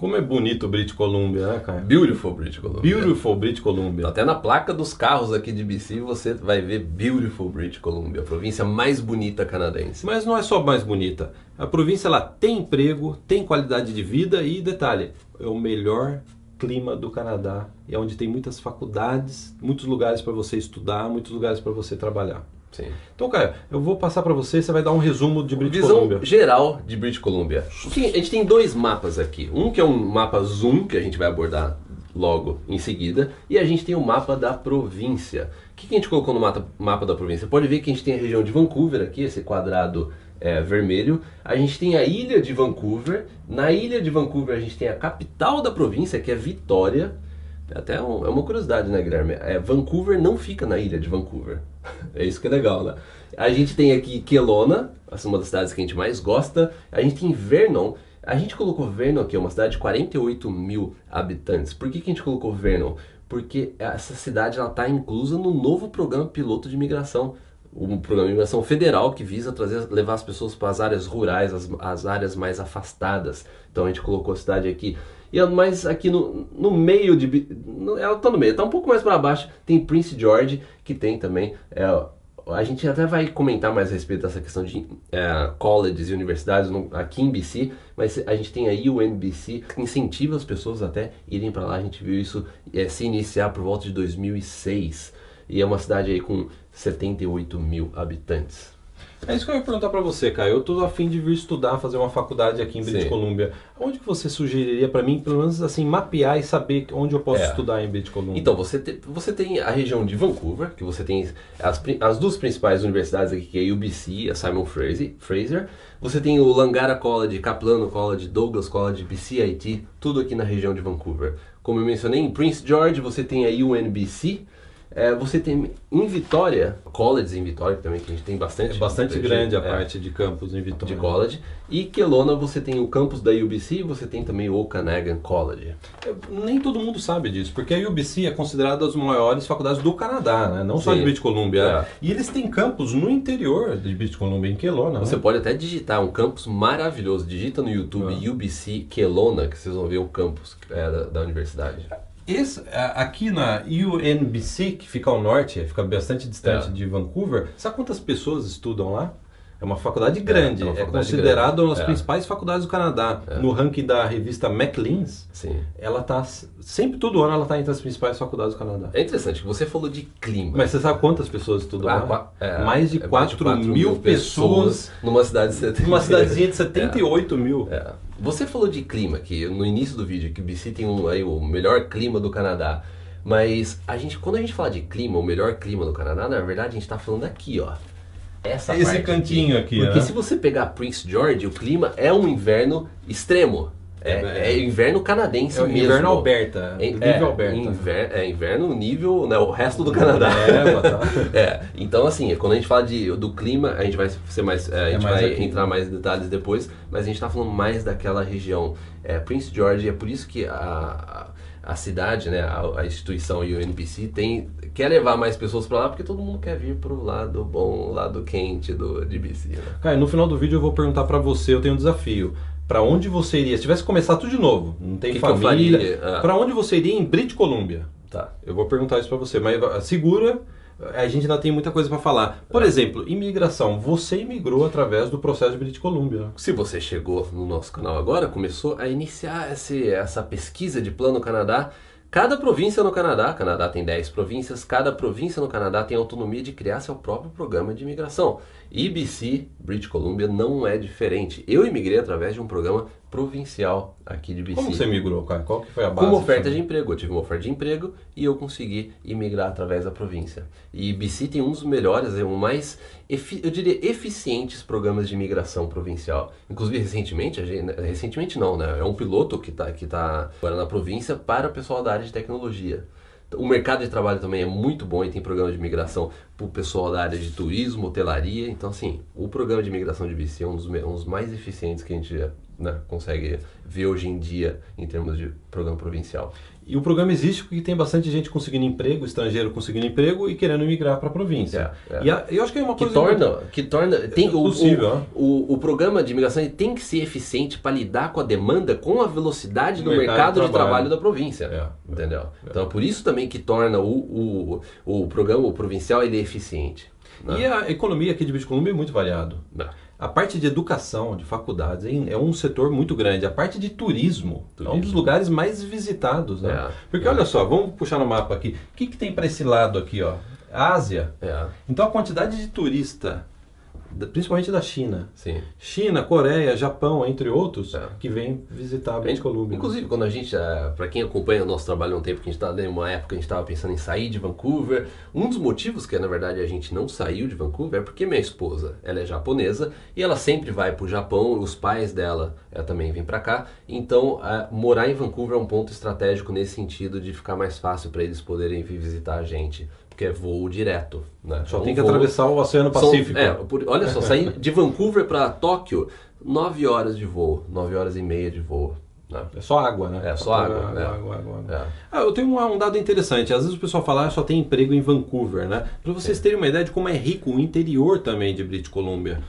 Como é bonito o British Columbia, né, cara? Beautiful British Columbia. Beautiful British Columbia. Até na placa dos carros aqui de BC você vai ver Beautiful British Columbia, a província mais bonita canadense. Mas não é só mais bonita. A província ela tem emprego, tem qualidade de vida e detalhe, é o melhor clima do Canadá. É onde tem muitas faculdades, muitos lugares para você estudar, muitos lugares para você trabalhar. Sim. Então, Caio, eu vou passar para você, você vai dar um resumo de British Visão Columbia. geral de British Columbia. Sim, a gente tem dois mapas aqui. Um que é um mapa zoom, que a gente vai abordar logo em seguida, e a gente tem o mapa da província. O que, que a gente colocou no mapa, mapa da província? Pode ver que a gente tem a região de Vancouver aqui, esse quadrado é, vermelho. A gente tem a ilha de Vancouver. Na ilha de Vancouver a gente tem a capital da província, que é Vitória. Até um- é uma curiosidade, né, Guilherme? É, Vancouver não fica na ilha de Vancouver. É isso que é legal, né? A gente tem aqui Kelowna, é uma das cidades que a gente mais gosta. A gente tem Vernon. A gente colocou Vernon aqui, é uma cidade de 48 mil habitantes. Por que, que a gente colocou Vernon? Porque essa cidade está inclusa no novo programa piloto de imigração um programa de imigração federal que visa trazer, levar as pessoas para as áreas rurais, as, as áreas mais afastadas. Então a gente colocou a cidade aqui. E é mais aqui no, no meio de. No- Ela está no meio, está um pouco mais para baixo. Tem Prince George, que tem também. é, a gente até vai comentar mais a respeito dessa questão de é, colleges e universidades no- aqui em BC, mas a gente tem a UNBC que incentiva as pessoas até irem para lá. A gente viu isso é, se iniciar por volta de 2006. E é uma cidade aí com 78 mil habitantes. É isso que eu ia perguntar para você, Caio. Eu tô a fim de vir estudar, fazer uma faculdade aqui em British Sim. Columbia. Onde que você sugeriria para mim, pelo menos assim, mapear e saber onde eu posso É. estudar em British Columbia? Então, você, te- você tem a região de Vancouver, que você tem as, as duas principais universidades aqui, que é a UBC e a Simon Fraser, Fraser. Você tem o Langara College, Kaplano College, Douglas College, BCIT, tudo aqui na região de Vancouver. Como eu mencionei, em Prince George você tem a UNBC. É, você tem em Vitória, colleges em Vitória também, que a gente tem bastante. é bastante de- grande a é, parte de campus em Vitória. de college. E Kelowna você tem o campus da UBC e você tem também o Okanagan College. Eu- Nem todo mundo sabe disso, porque a UBC é considerada as maiores faculdades do Canadá, né? não só Sim. de British Columbia. É. E eles têm campus no interior de British Columbia, em Kelowna. Você né? pode até digitar um campus maravilhoso. Digita no YouTube Ah. UBC Kelowna, que vocês vão ver o campus é, da, da universidade. Esse, aqui na UNBC, que fica ao norte, fica bastante distante É. de Vancouver, sabe quantas pessoas estudam lá? É uma faculdade grande, é é, faculdade considerada uma das É. principais faculdades do Canadá. No ranking da revista Maclean's, Sim. ela tá sempre todo ano ela tá entre as principais faculdades do Canadá. É interessante que você falou de clima. Mas você sabe quantas pessoas estudam Ah, lá? é, mais de é 4 mil pessoas numa cidade de 70. numa cidadezinha de 78 mil. É. Você falou de clima que no início do vídeo que o BC tem um, aí, o melhor clima do Canadá. Mas a gente, quando a gente fala de clima, o melhor clima do Canadá, na verdade a gente está falando aqui, ó. Essa Esse cantinho aqui, Porque né? se você pegar Prince George, o clima é um inverno extremo. É, É, é inverno canadense É o mesmo. inverno Alberta, É, nível é, Alberta. inver- é inverno nível, né, o resto do Canadá. É, tá. É, então assim, quando a gente fala de, do clima, a gente vai ser mais, é, a gente mais vai aqui. entrar mais em detalhes depois, mas a gente está falando mais daquela região. É, Prince George, é por isso que a, a, a cidade, né, a, a instituição e o NPC tem, quer levar mais pessoas para lá, porque todo mundo quer vir pro lado bom, lado quente do, de BC, né? Cara, no final do vídeo eu vou perguntar pra você, eu tenho um desafio. Pra onde você iria? Se tivesse que começar tudo de novo, não tem Que família. Ah. Pra onde você iria em British Columbia? Tá. Eu vou perguntar isso pra você, mas uh, segura, a gente ainda tem muita coisa pra falar. Por exemplo, imigração. Você imigrou através do processo de British Columbia. Se você chegou no nosso canal agora, começou a iniciar esse, essa pesquisa de Plano Canadá, cada província no Canadá, Canadá tem 10 províncias, cada província no Canadá tem autonomia de criar seu próprio programa de imigração. E BC, British Columbia, não é diferente. Eu imigrei através de um programa provincial aqui de BC. Como você migrou, cara? Qual que foi a base? Como oferta de emprego. Eu tive uma oferta de emprego e eu consegui imigrar através da província. E BC tem um dos melhores, é um mais, eu diria, eficientes programas de imigração provincial. Inclusive, recentemente, recentemente não, né? É um piloto que está que tá agora na província para o pessoal da área de tecnologia. O mercado de trabalho também é muito bom e tem programa de imigração para o pessoal da área de turismo, hotelaria. Então, assim, o programa de imigração de BC é um dos, um dos mais eficientes que a gente né, consegue ver hoje em dia em termos de programa provincial. E o programa existe porque tem bastante gente conseguindo emprego, estrangeiro conseguindo emprego e querendo migrar para a província. É, é. E a, eu acho que é uma Que coisa torna, que torna tem, o- possível, o, o, o programa de imigração tem que ser eficiente para lidar com a demanda com a velocidade do Do mercado, mercado de de trabalho trabalho da província. É, Entendeu? Então é por isso também que torna o, o, o programa o provincial ele é eficiente. né? E a economia aqui de British Columbia é muito variado. Né? A parte de educação, de faculdades, é um setor muito grande. A parte de turismo, é um Turismo. dos lugares mais visitados. Né? É, Porque é. olha só, vamos puxar no mapa aqui. O que, que tem para esse lado aqui? Ó? Ásia. É, Então a quantidade de turista, principalmente da China, sim. China, Coreia, Japão, entre outros, É. que vem visitar a British Columbia. Inclusive, quando a gente, para quem acompanha o nosso trabalho há um tempo, que a gente tá, em uma época a gente estava pensando em sair de Vancouver, um dos motivos que na verdade a gente não saiu de Vancouver é porque minha esposa, ela é japonesa e ela sempre vai para o Japão, os pais dela eh, também vêm para cá, então eh, morar em Vancouver é um ponto estratégico nesse sentido de ficar mais fácil para eles poderem vir visitar a gente, porque é voo direto. Né? Só É um tem que voo- atravessar o Oceano são- Pacífico. é, por- olha só, sair de Vancouver para Tóquio, 9 horas de voo, 9 horas e meia de voo. Né? É só água, né? É, só água, Água, é. água, água, água. É. Ah, eu tenho um, um dado interessante. Às vezes o pessoal fala, ah, só tem emprego em Vancouver, né? Para vocês terem uma ideia de como é rico o interior também de British Columbia.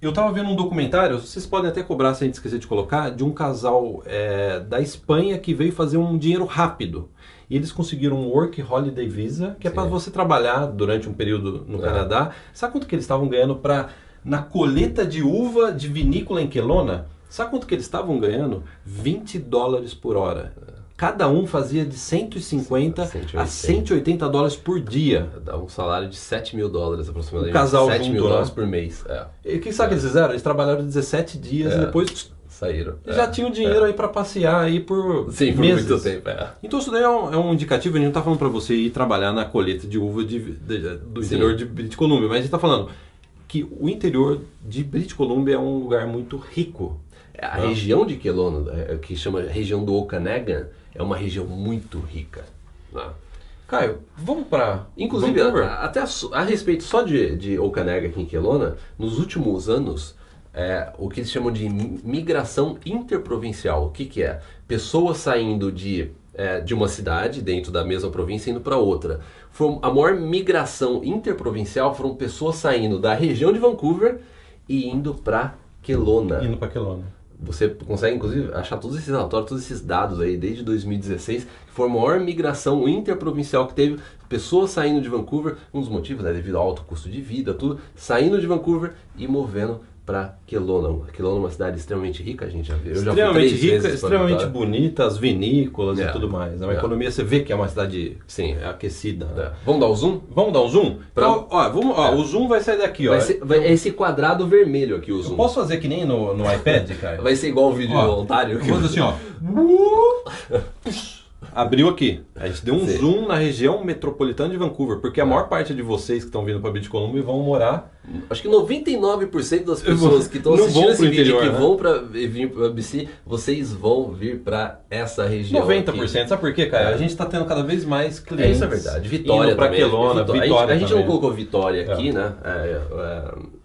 Eu estava vendo um documentário, vocês podem até cobrar se a gente esquecer de colocar, de um casal é, da Espanha que veio fazer um dinheiro rápido. E eles conseguiram um Work Holiday Visa, que é para você trabalhar durante um período no É. Canadá. Sabe quanto que eles estavam ganhando para na coleta de uva de vinícola em Kelowna? Sabe quanto que eles estavam ganhando? 20 dólares por hora. Cada um fazia de 150 a 180. 180 dólares por dia. Dá um salário de 7 mil dólares aproximadamente. O casal 7 mil junto, dólares né? por mês. É. E o que sabe o que eles fizeram? Eles trabalharam 17 dias É. e depois Saíram. já É. tinham dinheiro aí para passear aí por Sim, por meses. muito tempo. É. Então isso daí é um, é um indicativo, a gente não está falando para você ir trabalhar na colheita de uva de- de- do Sim. interior de British Columbia, mas a gente está falando que o interior de British Columbia é um lugar muito rico. A Ah. região de Kelowna, é, que chama região do Okanagan, é uma região muito rica. né? Caio, vamos para Inclusive, a- a- até a, a respeito só de, de Okanagan aqui em Kelowna, nos últimos anos, é, o que eles chamam de mi- migração interprovincial. O que, que é? Pessoas saindo de, é, de uma cidade, dentro da mesma província, indo para outra. Foi a maior migração interprovincial foram pessoas saindo da região de Vancouver e indo para Kelowna. indo para Kelowna. Você consegue, inclusive, achar todos esses relatórios, todos esses dados aí, desde 2016, que foi a maior migração interprovincial que teve, pessoas saindo de Vancouver, um dos motivos, né, devido ao alto custo de vida, tudo, saindo de Vancouver e movendo para Kelowna. Kelowna é uma cidade extremamente rica, a gente já viu. Eu extremamente rica, extremamente bonita, as vinícolas É. e tudo mais. né? Uma É. economia, você vê que é uma cidade Sim. é, aquecida. né? É. Vamos dar o zoom? Vamos dar um zoom? Pra- Então, ó, vamos, ó, É. o zoom vai sair daqui, ó. Vai ser, vai- é esse quadrado vermelho aqui, o Eu zoom. posso fazer que nem no, no iPad, cara? Vai ser igual o vídeo Ó, voluntário. Eu fazer assim, ó. Abriu aqui. A gente deu um Sim. zoom na região metropolitana de Vancouver, porque a maior parte de vocês que estão vindo para British Columbia vão morar. Acho que 99% das pessoas que estão assistindo esse vídeo interior, que né? vão para vir para BC, vocês vão vir para essa região. 90%. aqui. Sabe por quê, cara? É. A gente está tendo cada vez mais É clientes. isso é verdade. Vitória para. Kelowna, Vitória. Vitória. a gente, a gente não colocou Vitória É. aqui, né? É,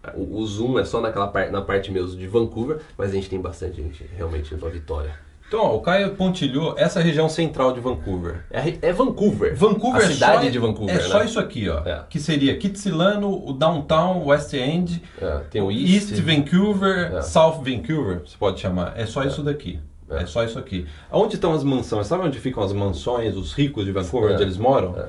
é, o, o zoom é só naquela parte, na parte mesmo de Vancouver, mas a gente tem bastante gente realmente indo para Vitória. Então, ó, o Caio pontilhou essa região central de Vancouver. É, é Vancouver. Vancouver a é cidade só, de Vancouver, É né? só isso aqui, ó. É. Que seria Kitsilano, o Downtown, o West End, É, tem o East, East. Vancouver, É. South Vancouver, você pode chamar. É só isso daqui. É. É. só isso aqui. Onde estão as mansões? Sabe onde ficam as mansões, os ricos de Vancouver, É. onde eles moram? É.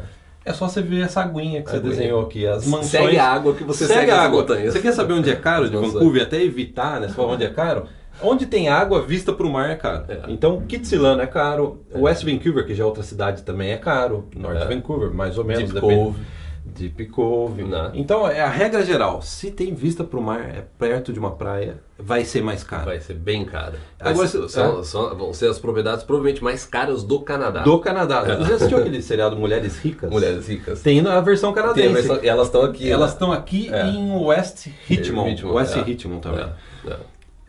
É só você ver essa aguinha que você Aguinha. desenhou aqui. As mansões. Segue a água que você segue, segue, a água. montanhas. Você quer saber onde é caro de. Vancouver? Até evitar, né? Você fala onde é caro. Onde tem água, vista para o mar é caro. É. Então, Kitsilano é caro. West Vancouver, que já é outra cidade, também é caro. North É. Vancouver, mais ou menos. Deep depende. Cove. Deep Cove. Né? Então, é a regra geral. Se tem vista para o mar, é perto de uma praia, vai ser mais caro. Vai ser bem caro. Agora, ser- se- são, é. são- vão ser as propriedades provavelmente mais caras do Canadá. Do Canadá. É. Você já assistiu aquele seriado Mulheres Ricas? Mulheres ricas. Tem a versão Tem a canadense. versão- e elas estão aqui. Elas né? estão aqui É. em West Richmond. Richmond, West é. Richmond também.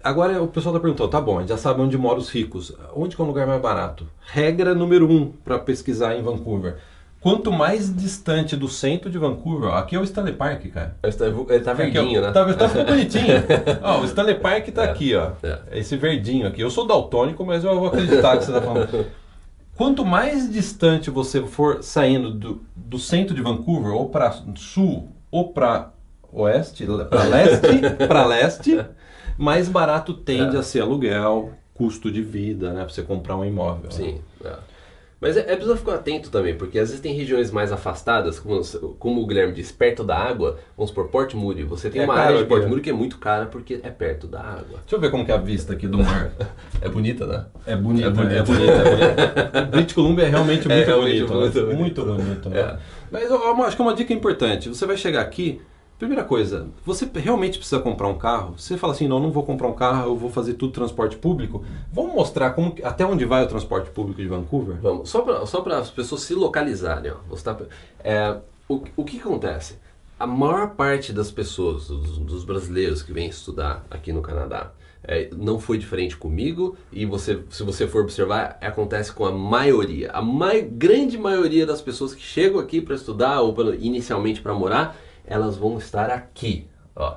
É, é. Agora o pessoal está perguntando, tá bom, a gente já sabe onde moram os ricos. Onde que é o lugar mais barato? Regra número um para pesquisar em Vancouver. Quanto mais distante do centro de Vancouver, ó, aqui é o Stanley Park, cara. Ele tá verdinho, aqui, né? Tá, tá ficando bonitinho. ó, o Stanley Park tá É, aqui, ó. é. Esse verdinho aqui. Eu sou daltônico, mas eu vou acreditar que você tá falando. Quanto mais distante você for saindo do, do centro de Vancouver, ou para sul, ou para oeste, para leste, para leste, mais barato tende É. a ser aluguel, custo de vida, né? Pra você comprar um imóvel. né? Sim. é. Mas é, é preciso ficar atento também, porque às vezes tem regiões mais afastadas, como, como o Guilherme disse, perto da água, vamos por Port Moody. Você tem É uma caro área de aqui, Port né? Moody que é muito cara porque é perto da água. Deixa eu ver como que é a vista aqui do mar. É bonita, né? É bonito, É é bonito. bonito. É bonito. British Columbia é realmente É muito realmente bonito. muito né? bonito. Muito bonito. né? É. Mas eu, eu acho que é uma dica importante. Você vai chegar aqui, primeira coisa, você realmente precisa comprar um carro. Você fala assim, não, não vou comprar um carro, eu vou fazer tudo transporte público. Vamos mostrar como, até onde vai o transporte público de Vancouver? Vamos, só para só as pessoas se localizarem. Ó. Você tá- é, o, o que acontece? A maior parte das pessoas, dos, dos brasileiros que vêm estudar aqui no Canadá, é, não foi diferente comigo e você, se você for observar, acontece com a maioria. A mai, grande maioria das pessoas que chegam aqui para estudar ou pra- inicialmente para morar, elas vão estar aqui. Ó.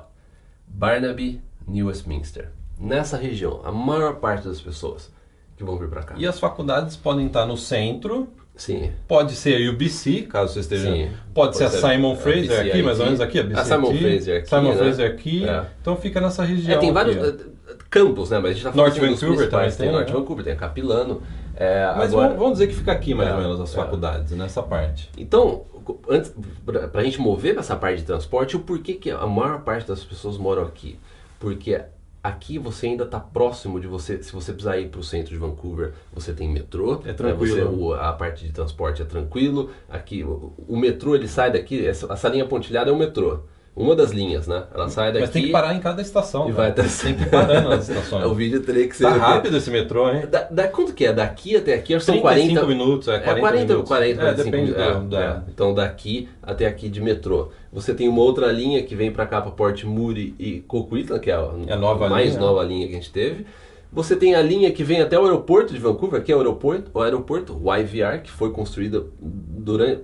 Barnaby, New Westminster. Nessa região, a maior parte das pessoas que vão vir para cá. E as faculdades podem estar no centro, Sim. pode ser a UBC, caso você esteja. Sim. Pode, ser a Pode Simon Fraser BC aqui, mais ou aqui. menos aqui, a BC A Simon aqui, Fraser aqui, Simon né? Fraser aqui. É. Então fica nessa região. É, tem vários aqui, eh, campos, né? Mas a gente tá falando Norte assim, Vancouver também tem. tem, Norte né? Vancouver, tem a Capilano. É, Mas agora, vamos, vamos dizer que fica aqui mais É, ou menos as é. faculdades, nessa parte. Então, antes, pra, pra gente mover essa parte de transporte, o porquê que a maior parte das pessoas moram aqui? Porque aqui você ainda está próximo de você, se você precisar ir para o centro de Vancouver, você tem metrô. É tranquilo. né? Você- o- a parte de transporte é tranquilo. Aqui, o, o metrô ele sai daqui, essa, essa linha pontilhada é o metrô. Uma das linhas, né? Ela sai daqui Mas tem que parar em cada estação. e cara. vai até Tem que ir parando nas estações. O vídeo teria que ser. Tá rápido esse metrô, hein? Da, da- quanto que é? Daqui até aqui, acho que são 35 40 minutos, é 40, é 40, minutos. 40, é, 45 depende minutos. do, É, da... é. Então daqui até aqui de metrô. Você tem uma outra linha que vem para cá para Port Moody e Coquitlam, que é a, É a nova mais linha. nova linha que a gente teve. Você tem a linha que vem até o aeroporto de Vancouver, que é o aeroporto, o aeroporto o IVR, que foi construída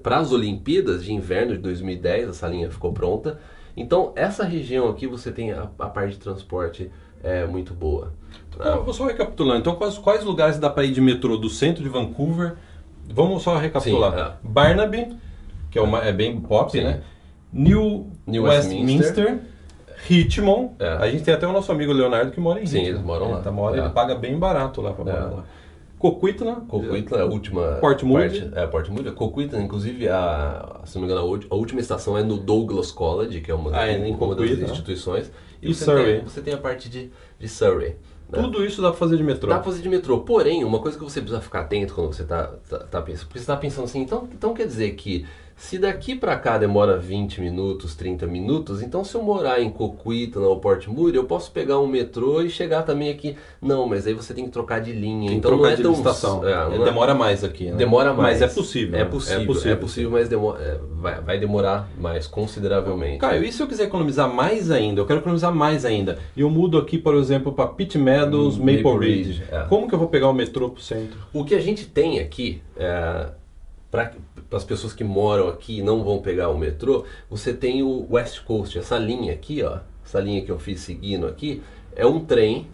para as Olimpíadas de Inverno de 2010, essa linha ficou pronta. Então essa região aqui você tem a, a parte de transporte é, muito boa. Ah, vou só recapitulando. Então, quais, quais lugares dá para ir de metrô do centro de Vancouver? Vamos só recapitular. Sim, é. Barnaby, que é, uma, é bem pop, Sim. né? New, New Westminster, Richmond. É. A gente tem até o nosso amigo Leonardo que mora em Sim, Richmond. eles moram lá. Ele, tá, mora, É. ele paga bem barato lá para morar É. lá. Coquitlam. Coquitlam é a última Port Moody. parte. É, Port Moody. Coquitlam, inclusive, a, se não me engano, a, última estação é no Douglas College, que é uma, Ah, é em uma das instituições. E você Surrey. Tem, você tem a parte de, de Surrey. né? Tudo isso dá para fazer de metrô. Dá pra fazer de metrô. Porém, uma coisa que você precisa ficar atento quando você tá, tá, tá pensando. Porque você tá pensando assim, então, então quer dizer que se daqui pra cá demora 20 minutos, 30 minutos, então se eu morar em Coquitlam ou Port Moody, eu posso pegar um metrô e chegar também aqui. Não, mas aí você tem que trocar de linha. Tem então trocar não é de tão. estação. é, não é- Demora mais aqui, né? Demora mais. Mas é possível. É né? possível, é possível, mas demora, é, vai, vai demorar mais consideravelmente. Caio, e se eu quiser economizar mais ainda? Eu quero economizar mais ainda. E eu mudo aqui, por exemplo, para Pitt Meadows, Hum, Maple, Maple Ridge. Ridge, é. Como que eu vou pegar o metrô pro centro? O que a gente tem aqui, é, para as pessoas que moram aqui e não vão pegar o metrô, você tem o West Coast, essa linha aqui, ó, essa linha que eu fiz seguindo aqui, é um trem.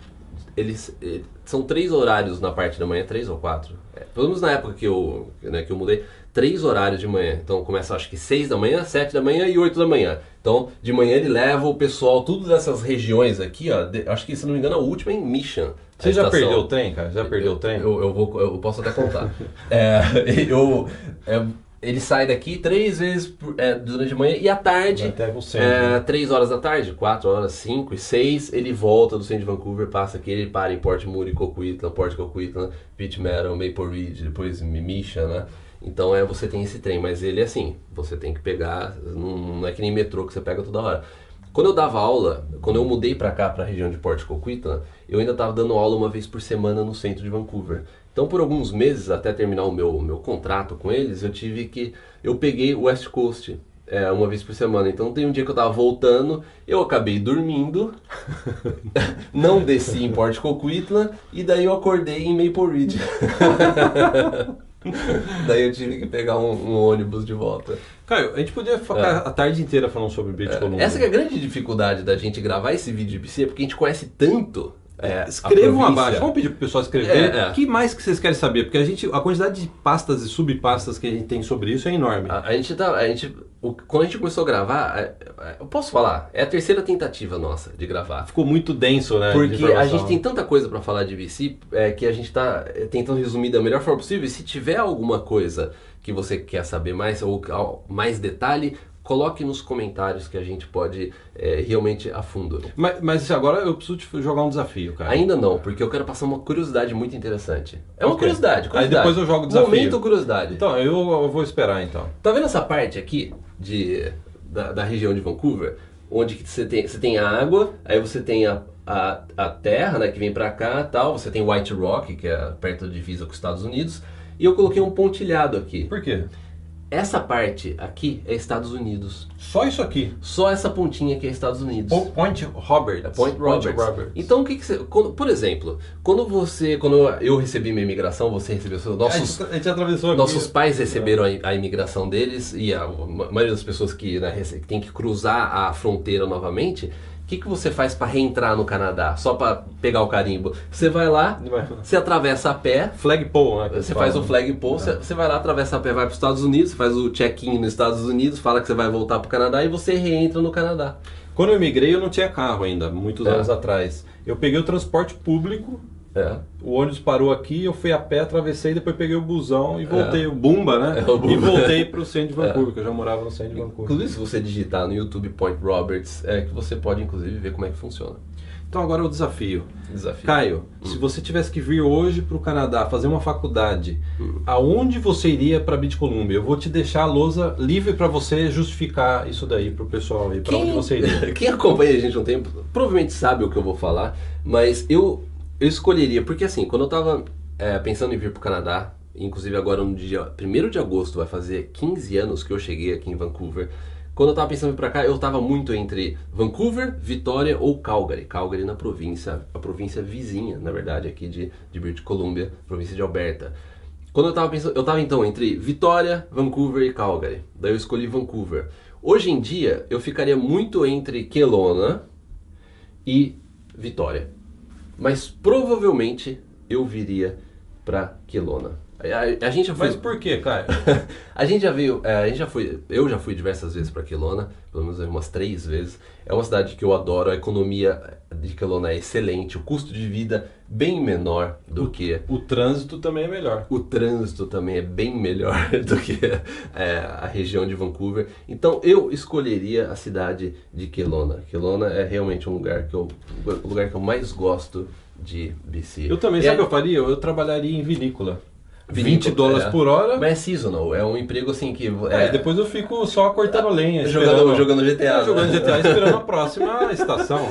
Eles eh, são três horários na parte da manhã, três ou quatro. É, pelo menos na época que eu, né, que eu mudei, três horários de manhã. Então começa acho que seis da manhã, sete da manhã e oito da manhã. Então de manhã ele leva o pessoal, tudo dessas regiões aqui, ó. de- acho que se não me engano a última é em Mission. Você já perdeu o trem, cara? Já perdeu o trem? Eu, eu, vou, eu posso até contar. É, eu, é, ele sai daqui três vezes por- é, durante a manhã e à tarde, Até é, três horas da tarde, quatro horas, cinco e seis, ele volta do centro de Vancouver, passa aqui, ele para em Port Moody, Coquitlam, Port Coquitlam, Pitt Meadow, Maple Ridge, depois Mission, né? Então é, você tem esse trem, mas ele é assim, você tem que pegar, não, é que nem metrô que você pega toda hora. Quando eu dava aula, quando eu mudei pra cá, pra região de Port Coquitlam, eu ainda estava dando aula uma vez por semana no centro de Vancouver. Então, por alguns meses, até terminar o meu, meu contrato com eles, eu tive que. Eu peguei o West Coast é, uma vez por semana. Então, tem um dia que eu tava voltando, eu acabei dormindo, não desci em Port Coquitlam, e daí eu acordei em Maple Ridge. Daí eu tive que pegar um, um ônibus de volta. Caio, a gente podia ficar a tarde inteira falando sobre British Columbia. Essa que é a grande dificuldade da gente gravar esse vídeo de BC, porque a gente conhece tanto. É, Escrevam abaixo. Vamos pedir pro pessoal escrever. É, é. O que mais que vocês querem saber? Porque a gente, a quantidade de pastas e subpastas que a gente tem sobre isso é enorme. A, a gente tá. A gente, o- quando a gente começou a gravar, é, é, eu posso falar, é a terceira tentativa nossa de gravar. Ficou muito denso, né? Porque a gente tem tanta coisa pra falar de VC é, que a gente tá é, tentando resumir da melhor forma possível. E se tiver alguma coisa que você quer saber mais ou mais detalhe, coloque nos comentários que a gente pode é, realmente a fundo. Mas, mas agora eu preciso te jogar um desafio, cara. Ainda não, porque eu quero passar uma curiosidade muito interessante. É uma Ok. curiosidade, Aí curiosidade. depois eu jogo o desafio. Momento curiosidade. Então, eu, eu vou esperar então. Tá vendo essa parte aqui de, da, da região de Vancouver? Onde você tem, você tem a água, aí você tem a, a, a terra, né, que vem pra cá tal. Você tem White Rock, que é perto da divisa com os Estados Unidos. E eu coloquei um pontilhado aqui. Por quê? Essa parte aqui é Estados Unidos. Só isso aqui. Só essa pontinha aqui é Estados Unidos. Po- Point Roberts. É Point Roberts. Então o que, que você. quando- por exemplo, quando você. Quando eu recebi minha imigração, você recebeu seu. A Nossos, a gente atravessou aqui. nossos pais receberam a, a imigração deles e a, ma- maioria das pessoas que, né, que tem que cruzar a fronteira novamente. O que, que você faz para reentrar no Canadá? Só para pegar o carimbo? Você vai lá, você atravessa a pé, Flagpole, né? você faz o flag pole, você, você vai lá, atravessa a pé, vai para os Estados Unidos, faz o check-in nos Estados Unidos, fala que você vai voltar para o Canadá e você reentra no Canadá. Quando eu migrei, eu não tinha carro ainda, muitos É. anos atrás. Eu peguei o transporte público, É. o ônibus parou aqui, eu fui a pé, atravessei, depois peguei o busão e voltei, o Bumba, né? É, o Bumba. E voltei pro centro de Vancouver, que eu já morava no centro de Vancouver. Inclusive, se você digitar no YouTube Point Roberts, é que você pode inclusive ver como é que funciona. Então agora é o desafio. Desafio. Caio, se você tivesse que vir hoje para o Canadá fazer uma faculdade, aonde você iria para British Columbia? Eu vou te deixar a lousa livre para você justificar isso daí pro pessoal aí, para onde você iria. Quem acompanha a gente um tempo provavelmente sabe o que eu vou falar, mas eu, eu escolheria, porque assim, quando eu tava é, pensando em vir pro Canadá, inclusive agora no dia 1 de agosto vai fazer 15 anos que eu cheguei aqui em Vancouver. Quando eu tava pensando em vir pra cá, eu tava muito entre Vancouver, Vitória ou Calgary. Calgary na província, a província vizinha, na verdade, aqui de, de British Columbia, província de Alberta. Quando eu tava pensando, eu tava então entre Vitória, Vancouver e Calgary. Daí eu escolhi Vancouver. Hoje em dia, eu ficaria muito entre Kelowna e Vitória. Mas provavelmente eu viria pra Kelowna. A, a- gente já foi, Mas por que, Caio? a gente já veio, é, a gente já foi, eu já fui diversas vezes pra Kelowna, pelo menos umas três vezes. É uma cidade que eu adoro, a economia de Kelowna é excelente, o custo de vida bem menor do que O trânsito também é melhor. o trânsito também é bem melhor do que é, a região de Vancouver. Então eu escolheria a cidade de Kelowna. Kelowna é realmente um lugar que eu, o lugar que eu mais gosto de BC. Eu também, É- sabe o que eu faria? Eu trabalharia em vinícola. Vinícola, 20 dólares é. por hora. Mas é seasonal, é um emprego assim que. É, É, depois eu fico só cortando lenha. Jogando- jogando GTA, É, jogando né? GTA, esperando a próxima estação.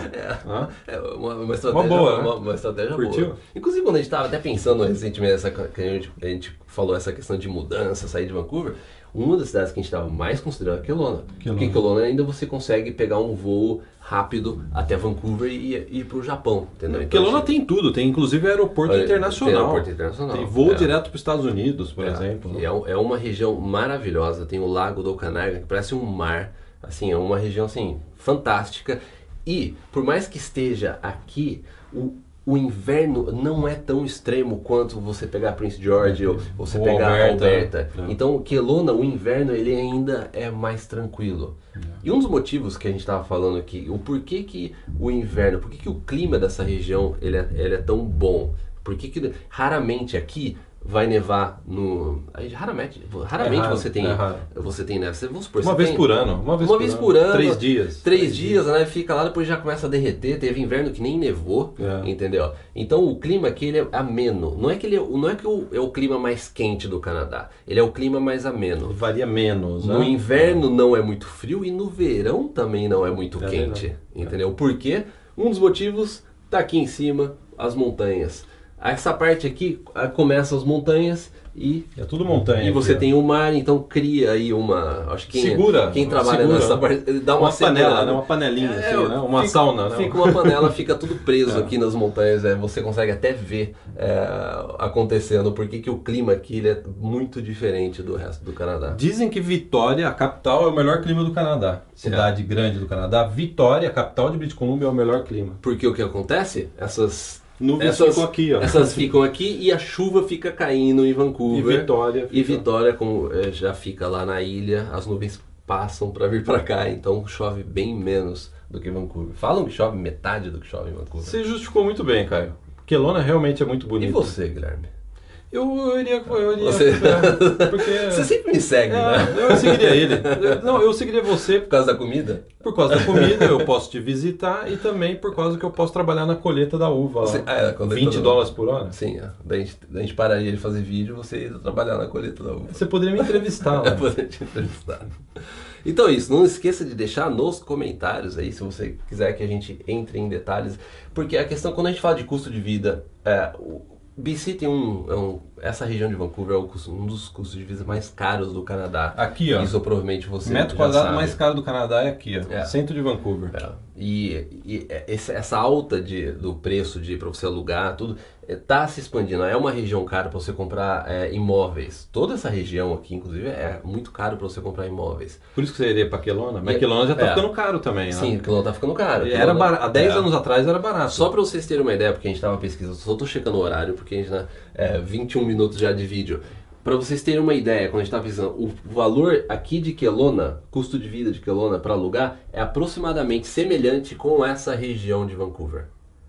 Hã? É uma, uma estratégia Uma boa, né? uma, uma estratégia Curtiu? boa. Inclusive, quando a gente estava até pensando recentemente, essa, que a, gente, a gente falou essa questão de mudança, sair de Vancouver, uma das cidades que a gente estava mais considerando é Kelowna. Kelowna. Porque Kelowna ainda você consegue pegar um voo rápido até Vancouver e e ir para o Japão, entendeu? Então, Kelowna assim, tem tudo, tem inclusive aeroporto Olha, internacional. tem aeroporto internacional, Tem voo é. direto para os Estados Unidos, por É, exemplo. e É, é uma região maravilhosa, tem o Lago do Okanagan, que parece um mar, assim, é uma região assim fantástica. E por mais que esteja aqui, o, o inverno não é tão extremo quanto você pegar Prince George ou você Ou pegar Alberta, Alberta. né? Então, Kelowna, o inverno ele ainda é mais tranquilo. E um dos motivos que a gente estava falando aqui, o porquê que o inverno, por que, que o clima dessa região ele é, ele é tão bom? Por que, que raramente aqui vai nevar no. Raramente, raramente É raro, você tem. é. Você tem neve. Você- Vamos supor, Uma vez tem- por ano. Uma vez, uma por, vez ano. por ano. Três dias. Três dias, né? Fica lá, depois já começa a derreter. Teve inverno que nem nevou, É. entendeu? Então o clima aqui ele é ameno. Não é que ele é, não é que o- é o clima mais quente do Canadá. Ele é o clima mais ameno. Varia menos. No né? inverno não é muito frio e no verão também não é muito É quente, entendeu? Por quê? Um dos motivos tá aqui em cima, as montanhas. Essa parte aqui ah, começa as montanhas e É tudo montanha. e você aqui, tem o mar, então cria aí uma. Acho que quem, Segura, quem trabalha segura. nessa parte dá uma, uma panela, né? Uma panelinha, É, assim, né? Uma fica- sauna, né? Fica uma panela, fica tudo preso É. aqui nas montanhas. É, você consegue até ver é, acontecendo, porque que o clima aqui ele é muito diferente do resto do Canadá. Dizem que Vitória, a capital, é o melhor clima do Canadá. Cidade grande do Canadá. Vitória, a capital de British Columbia, é o melhor clima. Porque o que acontece? Essas Nuvens essas, ficam aqui, ó. Essas ficam aqui e a chuva fica caindo em E Vancouver. Vitória. E fica- Vitória, como eh, já fica lá na ilha, as nuvens passam para vir para cá, então chove bem menos do que Vancouver. Falam que chove metade do que chove em Vancouver. Você justificou muito bem, Caio. Kelowna realmente é muito bonito. E você, Guilherme? Eu, eu iria. Eu iria Você- é, porque. Você sempre me segue, né? É, eu seguiria ele. Não, eu seguiria você Por causa da comida? por causa da comida, eu posso te visitar e também por causa que eu posso trabalhar na colheita da uva. Você- ah, é, quando 20 todo- dólares por hora? Sim, é. daí a, gente, a gente pararia de fazer vídeo você ia trabalhar na colheita da uva. Você poderia me entrevistar. É lá. poder te entrevistar. Então é isso, não esqueça de deixar nos comentários aí, se você quiser que a gente entre em detalhes, porque a questão, quando a gente fala de custo de vida, é, o BC tem um, é um- Essa região de Vancouver é um dos custos de vida mais caros do Canadá. Aqui, ó. Isso provavelmente você. metro quadrado sabe. mais caro do Canadá é aqui, ó. É. Centro de Vancouver. É. E, e essa alta de, do preço de para você alugar, tudo, está se expandindo. É uma região cara para você comprar é, imóveis. Toda essa região aqui, inclusive, é muito caro para você comprar imóveis. Por isso que você iria pra Kelowna. Mas E- Kelowna já tá é. ficando caro também, Sim, né? o quilô tá ficando caro. Era barato. Há 10 é. anos atrás era barato. Só para vocês terem uma ideia, porque a gente estava pesquisando, só tô checando o horário, porque a gente né, é 21 minutos já de vídeo. Para vocês terem uma ideia, quando a gente estava pesquisando, o valor aqui de Kelowna, custo de vida de Kelowna para alugar, é aproximadamente semelhante com essa região de Vancouver.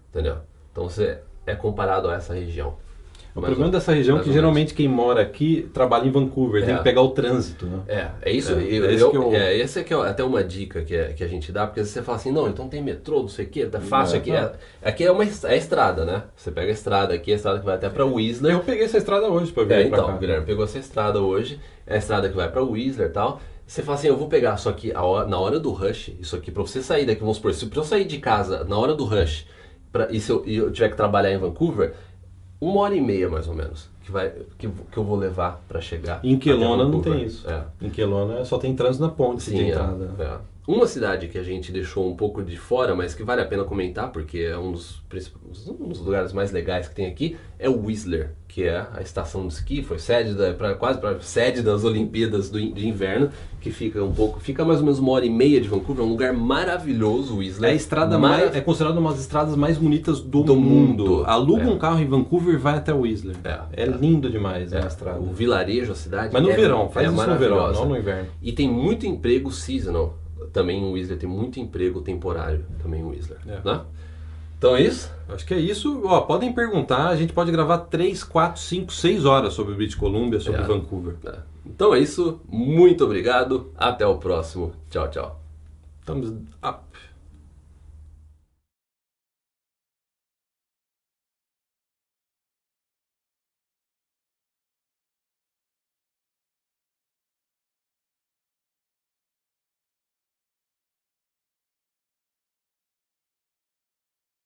Entendeu? Então você é comparado a essa região. O Mais problema ou- dessa região é que geralmente quem mora aqui trabalha em Vancouver, tem É. que pegar o trânsito, né? É, é isso. É, eu, é eu, que eu- é, esse é, que é até uma dica que, é- que a gente dá, porque você fala assim, não, então tem metrô, não sei o que, tá fácil É, aqui. tá. É, aqui é uma é estrada, né? Você pega a estrada aqui, a estrada que vai até pra Whistler. Eu peguei essa estrada hoje pra vir É, pra então, cá. Guilherme pegou essa estrada hoje, é a estrada que vai pra Whistler e tal. Você fala assim, eu vou pegar, só que hora- na hora do rush, isso aqui, pra você sair daqui, vamos supor, se eu sair de casa na hora do rush, pra, e se eu, e eu tiver que trabalhar em Vancouver, uma hora e meia mais ou menos, que, vai, que, que eu vou levar pra chegar. Em Kelowna até não tem isso. É. Em Kelowna só tem trânsito na ponte de Sim, é, entrada. é. Uma cidade que a gente deixou um pouco de fora, mas que vale a pena comentar, porque é um dos, um dos lugares mais legais que tem aqui, é o Whistler, que é a estação de esqui, foi sede da, pra, quase para sede das Olimpíadas do, de Inverno, que fica um pouco, fica mais ou menos uma hora e meia de Vancouver, é um lugar maravilhoso, o Whistler. É a estrada mais. É considerada uma das estradas mais bonitas do, Do mundo. mundo. Aluga É. um carro em Vancouver e vai até Whistler. É, É, lindo demais É, a estrada. o vilarejo, a cidade. Mas no é- verão, faz é isso no verão, maravilhosa. não no inverno. E tem muito emprego seasonal. Também em Whistler tem muito emprego temporário também em Whistler. É. Né? Então é isso? Acho que é isso. Ó, podem perguntar, a gente pode gravar 3, 4, 5, 6 horas sobre British Columbia, sobre É. Vancouver. É. Então é isso. Muito obrigado. Até o próximo. Tchau, tchau. Estamos a